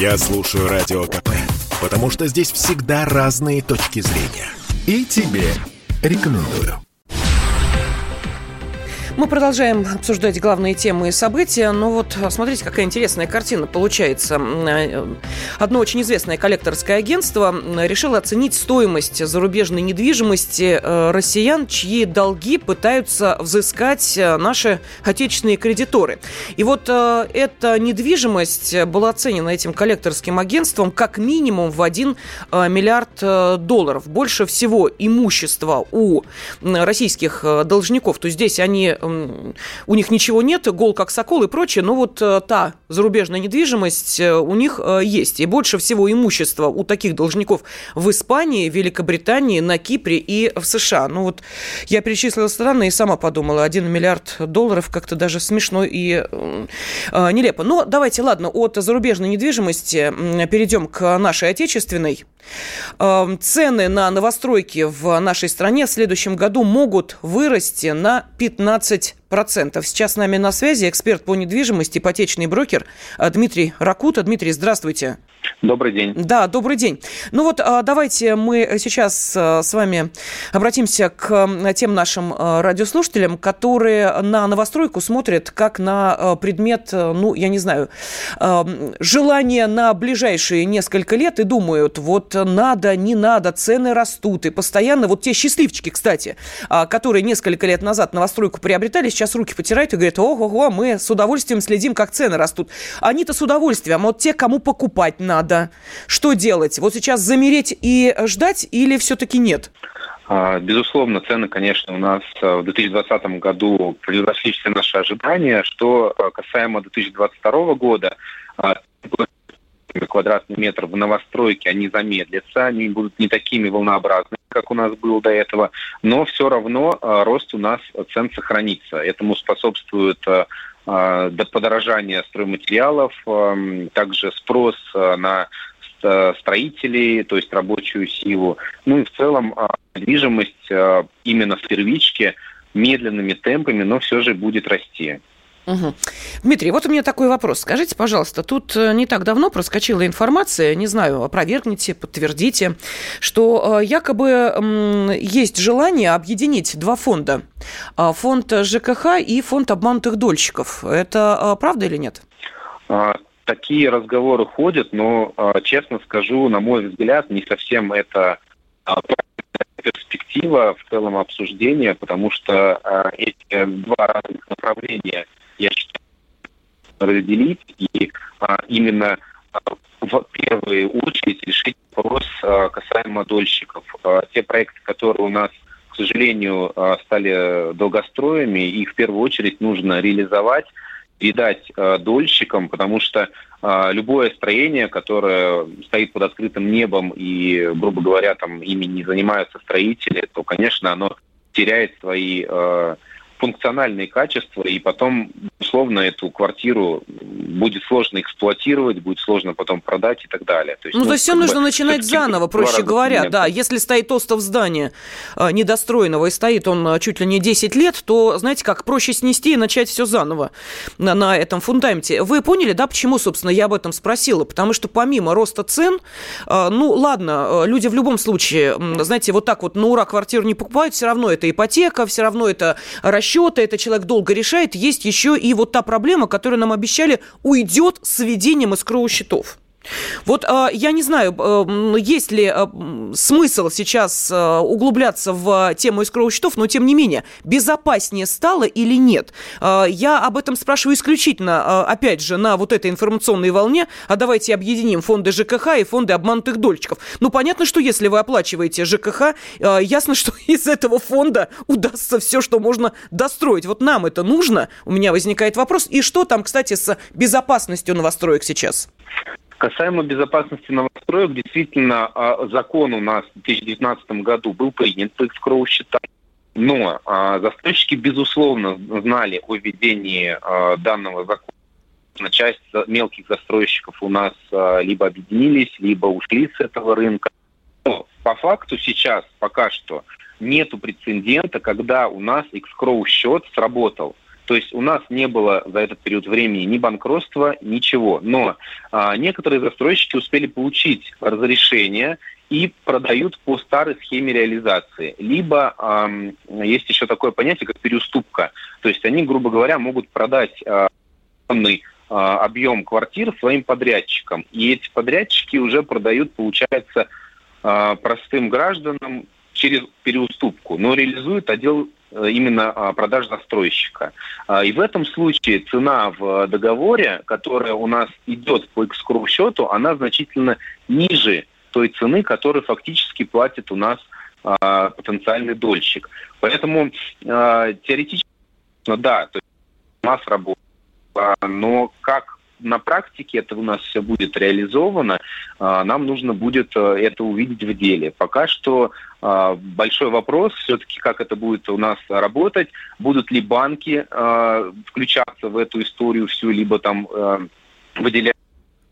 Я слушаю Радио КП, потому что здесь всегда разные точки зрения. И тебе рекомендую. Мы продолжаем обсуждать главные темы и события. Но вот смотрите, какая интересная картина получается. Одно очень известное коллекторское агентство решило оценить стоимость зарубежной недвижимости э, россиян, чьи долги пытаются взыскать э, наши отечественные кредиторы. И вот э, эта недвижимость была оценена этим коллекторским агентством как минимум в 1 миллиард долларов. Больше всего имущества у российских должников. То здесь они у них ничего нет, гол как сокол и прочее, но вот та зарубежная недвижимость у них есть. И больше всего имущества у таких должников в Испании, Великобритании, на Кипре и в США. Ну вот я перечислила страны и сама подумала, 1 миллиард долларов как-то даже смешно и э, нелепо. Но давайте, ладно, от зарубежной недвижимости перейдем к нашей отечественной. Э, цены на новостройки в нашей стране в следующем году могут вырасти на 15 процентов. Сейчас с нами на связи эксперт по недвижимости, ипотечный брокер Дмитрий Ракута. Дмитрий, здравствуйте. Добрый день. Да, добрый день. Ну вот а, давайте мы сейчас а, с вами обратимся к тем нашим а, радиослушателям, которые на новостройку смотрят как на предмет, ну, я не знаю, желания на ближайшие несколько лет и думают, вот надо, не надо, цены растут. И постоянно вот те счастливчики, кстати, которые несколько лет назад новостройку приобретали, сейчас руки потирают и говорят, ого-го, мы с удовольствием следим, как цены растут. Они-то с удовольствием, а вот те, кому покупать надо. Что делать? Вот сейчас замереть и ждать или все-таки нет? А, безусловно, цены, конечно, у нас а, в 2020 году превзошли все наши ожидания. Что а, касаемо 2022 года, квадратный метр в новостройке, они замедлятся, они будут не такими волнообразными, как у нас было до этого, но все равно рост у нас цен сохранится. Этому способствует до подорожания стройматериалов, также спрос на строителей, то есть рабочую силу. Ну и в целом недвижимость именно в первичке медленными темпами, но все же будет расти. Угу. Дмитрий, вот у меня такой вопрос. Скажите, пожалуйста, тут э, не так давно проскочила информация, не знаю, опровергните, подтвердите, что э, якобы есть желание объединить два фонда. А, фонд ЖКХ и фонд обманутых дольщиков. Это э, правда или нет? А, такие разговоры ходят, но, а, честно скажу, на мой взгляд, не совсем это перспектива в целом обсуждения, потому что эти два разных направления – я считаю, разделить и а, именно а, в первую очередь решить вопрос а, касаемо дольщиков. А, те проекты, которые у нас, к сожалению, а, стали долгостроями, их в первую очередь нужно реализовать и дать а, дольщикам, потому что а, любое строение, которое стоит под открытым небом и, грубо говоря, там ими не занимаются строители, то, конечно, оно теряет свои а, функциональные качества, и потом, условно, эту квартиру будет сложно эксплуатировать, будет сложно потом продать и так далее. То есть, ну, ну, то есть все нужно начинать заново, проще говоря, да. Если стоит остов здания э, недостроенного, и стоит он э, чуть ли не 10 лет, то, знаете, как проще снести и начать все заново на, на этом фундаменте. Вы поняли, да, почему, собственно, я об этом спросила? Потому что помимо роста цен, э, ну, ладно, люди в любом случае, знаете, вот так вот на ура квартиру не покупают, все равно это ипотека, все равно это расчет расчеты, это человек долго решает. Есть еще и вот та проблема, которую нам обещали, уйдет с введением искровых счетов. Вот э, я не знаю, э, есть ли э, смысл сейчас углубляться в тему искровых счетов, но тем не менее, безопаснее стало или нет? Я об этом спрашиваю исключительно, опять же, на вот этой информационной волне, а давайте объединим фонды ЖКХ и фонды обманутых дольщиков. Ну, понятно, что если вы оплачиваете ЖКХ, ясно, что из этого фонда удастся все, что можно достроить. Вот нам это нужно? У меня возникает вопрос. И что там, кстати, с безопасностью новостроек сейчас? Касаемо безопасности новостроек, действительно, а, закон у нас в 2019 году был принят по счетам, но а, застройщики, безусловно, знали о введении а, данного закона. Часть мелких застройщиков у нас либо объединились, либо ушли с этого рынка. Но по факту сейчас пока что нету прецедента, когда у нас экскроу счет сработал. То есть у нас не было за этот период времени ни банкротства, ничего. Но а, некоторые застройщики успели получить разрешение и продают по старой схеме реализации. Либо эм, есть еще такое понятие, как переуступка. То есть они, грубо говоря, могут продать э, объем квартир своим подрядчикам. И эти подрядчики уже продают, получается, э, простым гражданам через переуступку, но реализует отдел э, именно а, продаж застройщика. А, и в этом случае цена в договоре, которая у нас идет по экскуру счету, она значительно ниже той цены, которую фактически платит у нас а, потенциальный дольщик. Поэтому теоретически, ну да, то есть у нас работа, но как на практике это у нас все будет реализовано, а, нам нужно будет э, это увидеть в деле. Пока что а, большой вопрос все-таки, как это будет у нас работать, будут ли банки а, включаться в эту историю всю, либо там э, выделять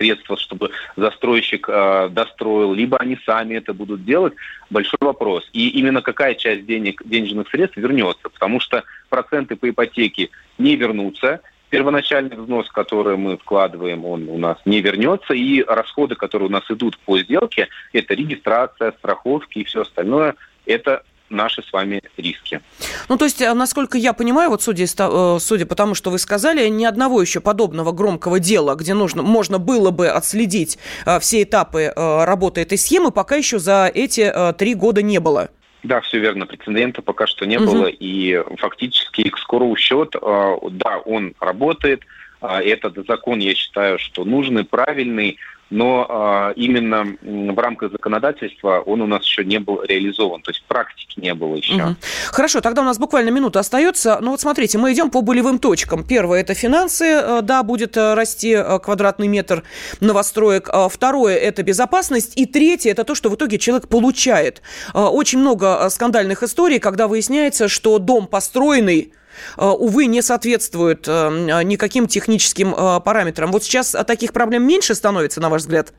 средства, чтобы застройщик э, достроил, либо они сами это будут делать, большой вопрос. И именно какая часть денег, денежных средств вернется, потому что проценты по ипотеке не вернутся, первоначальный взнос, который мы вкладываем, он у нас не вернется, и расходы, которые у нас идут по сделке, это регистрация, страховки и все остальное, это наши с вами риски. Ну, то есть, э, насколько я понимаю, вот судя, э, судя по тому, что вы сказали, ни одного еще подобного громкого дела, где нужно, можно было бы отследить э, все этапы работы этой схемы, пока еще за эти три года не было. Да, все верно. Прецедента пока что не угу. было. И фактически экскуру счет, э, да, он работает. А, этот закон, я считаю, что нужный, правильный но э, именно в рамках законодательства он у нас еще не был реализован, то есть практики не было еще. Угу. Хорошо, тогда у нас буквально минута остается. Ну вот смотрите, мы идем по болевым точкам. Первое – это финансы, э, да, будет э, расти э, квадратный метр новостроек. А второе – это безопасность. И третье – это то, что в итоге человек получает. Очень много скандальных историй, когда выясняется, что дом построенный увы, не соответствуют э, никаким техническим э, параметрам. Вот сейчас таких проблем меньше становится, на ваш взгляд?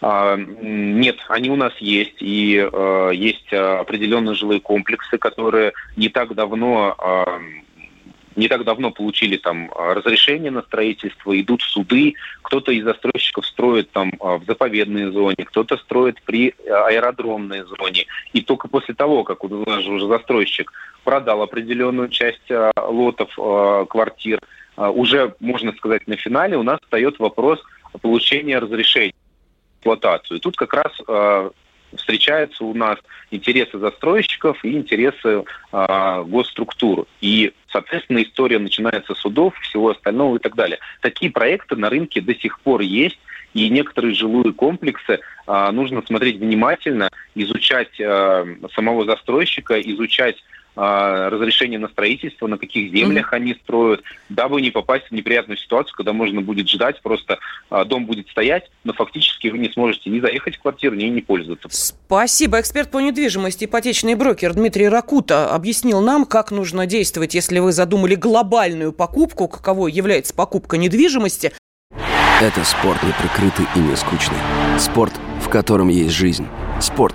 А, нет, они у нас есть, и э, есть определенные жилые комплексы, которые не так давно не так давно получили там разрешение на строительство, идут суды, кто-то из застройщиков строит там в заповедной зоне, кто-то строит при аэродромной зоне. И только после того, как уже застройщик продал определенную часть а, лотов а, квартир. А, уже, можно сказать, на финале у нас встает вопрос получения разрешения эксплуатацию. И тут как раз встречаются у нас интересы застройщиков и интересы э, госструктур. И, соответственно, история начинается с судов, всего остального и так далее. Такие проекты на рынке до сих пор есть, и некоторые жилые комплексы э, нужно смотреть внимательно, изучать э, самого застройщика, изучать разрешение на строительство, на каких землях mm-hmm. они строят, дабы не попасть в неприятную ситуацию, когда можно будет ждать, просто а, дом будет стоять, но фактически вы не сможете ни заехать в квартиру, ни не пользоваться. Спасибо. Эксперт по недвижимости, ипотечный брокер Дмитрий Ракута объяснил нам, как нужно действовать, если вы задумали глобальную покупку, каково является покупка недвижимости. Это спорт не прикрытый и не скучный. Спорт, в котором есть жизнь. Спорт,